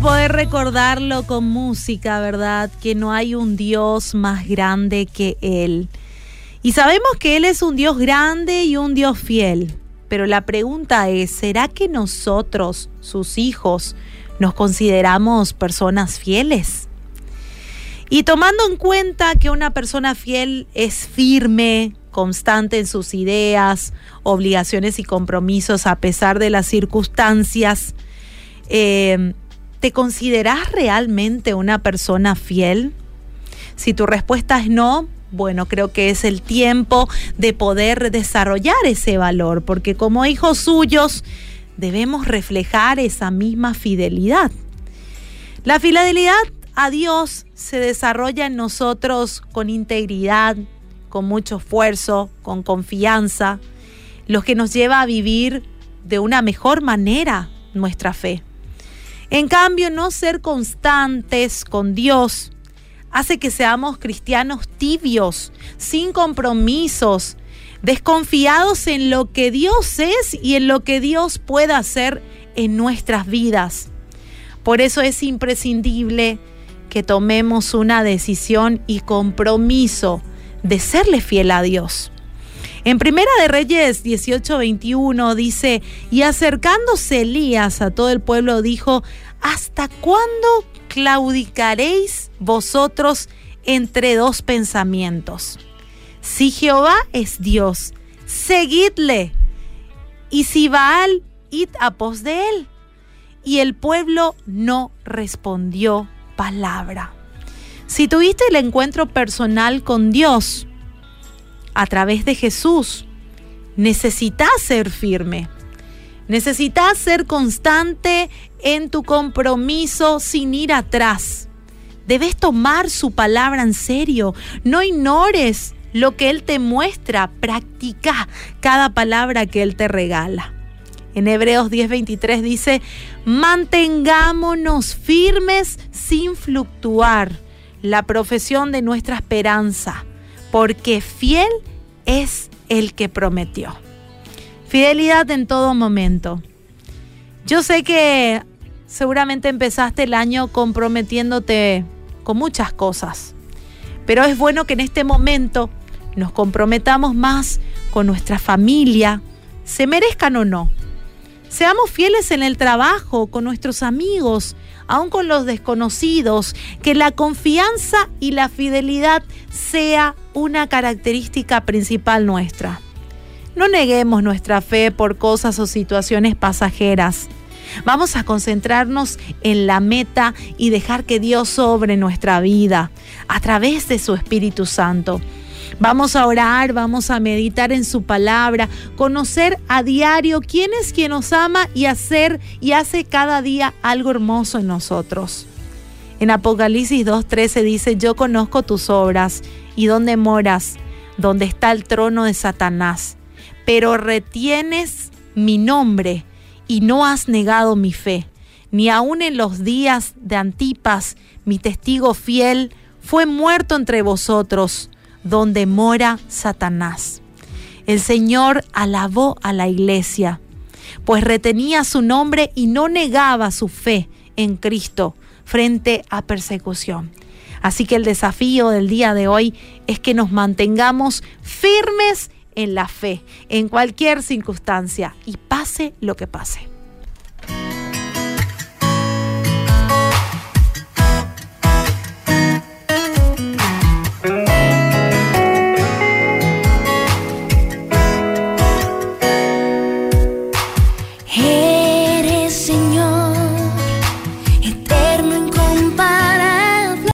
poder recordarlo con música, ¿verdad? Que no hay un Dios más grande que Él. Y sabemos que Él es un Dios grande y un Dios fiel. Pero la pregunta es, ¿será que nosotros, sus hijos, nos consideramos personas fieles? Y tomando en cuenta que una persona fiel es firme, constante en sus ideas, obligaciones y compromisos a pesar de las circunstancias, eh, ¿te consideras realmente una persona fiel? Si tu respuesta es no, bueno, creo que es el tiempo de poder desarrollar ese valor, porque como hijos suyos debemos reflejar esa misma fidelidad. La fidelidad a Dios se desarrolla en nosotros con integridad, con mucho esfuerzo, con confianza, lo que nos lleva a vivir de una mejor manera nuestra fe. En cambio, no ser constantes con Dios hace que seamos cristianos tibios, sin compromisos, desconfiados en lo que Dios es y en lo que Dios pueda hacer en nuestras vidas. Por eso es imprescindible que tomemos una decisión y compromiso de serle fiel a Dios. En Primera de Reyes 18:21 dice, y acercándose Elías a todo el pueblo dijo, ¿hasta cuándo claudicaréis vosotros entre dos pensamientos? Si Jehová es Dios, seguidle, y si Baal, id a pos de él. Y el pueblo no respondió palabra. Si tuviste el encuentro personal con Dios a través de Jesús, necesitas ser firme. Necesitas ser constante en tu compromiso sin ir atrás. Debes tomar su palabra en serio. No ignores lo que Él te muestra. Practica cada palabra que Él te regala. En Hebreos 10:23 dice, mantengámonos firmes sin fluctuar la profesión de nuestra esperanza, porque fiel el que prometió. Fidelidad en todo momento. Yo sé que seguramente empezaste el año comprometiéndote con muchas cosas, pero es bueno que en este momento nos comprometamos más con nuestra familia, se merezcan o no Seamos fieles en el trabajo, con nuestros amigos, aun con los desconocidos, que la confianza y la fidelidad sea una característica principal nuestra. No neguemos nuestra fe por cosas o situaciones pasajeras. Vamos a concentrarnos en la meta y dejar que Dios sobre nuestra vida a través de su Espíritu Santo. Vamos a orar, vamos a meditar en su palabra, conocer a diario quién es quien nos ama y hacer y hace cada día algo hermoso en nosotros. En Apocalipsis 2.13 dice, yo conozco tus obras y dónde moras, donde está el trono de Satanás, pero retienes mi nombre y no has negado mi fe, ni aun en los días de Antipas, mi testigo fiel, fue muerto entre vosotros donde mora Satanás. El Señor alabó a la iglesia, pues retenía su nombre y no negaba su fe en Cristo frente a persecución. Así que el desafío del día de hoy es que nos mantengamos firmes en la fe, en cualquier circunstancia, y pase lo que pase.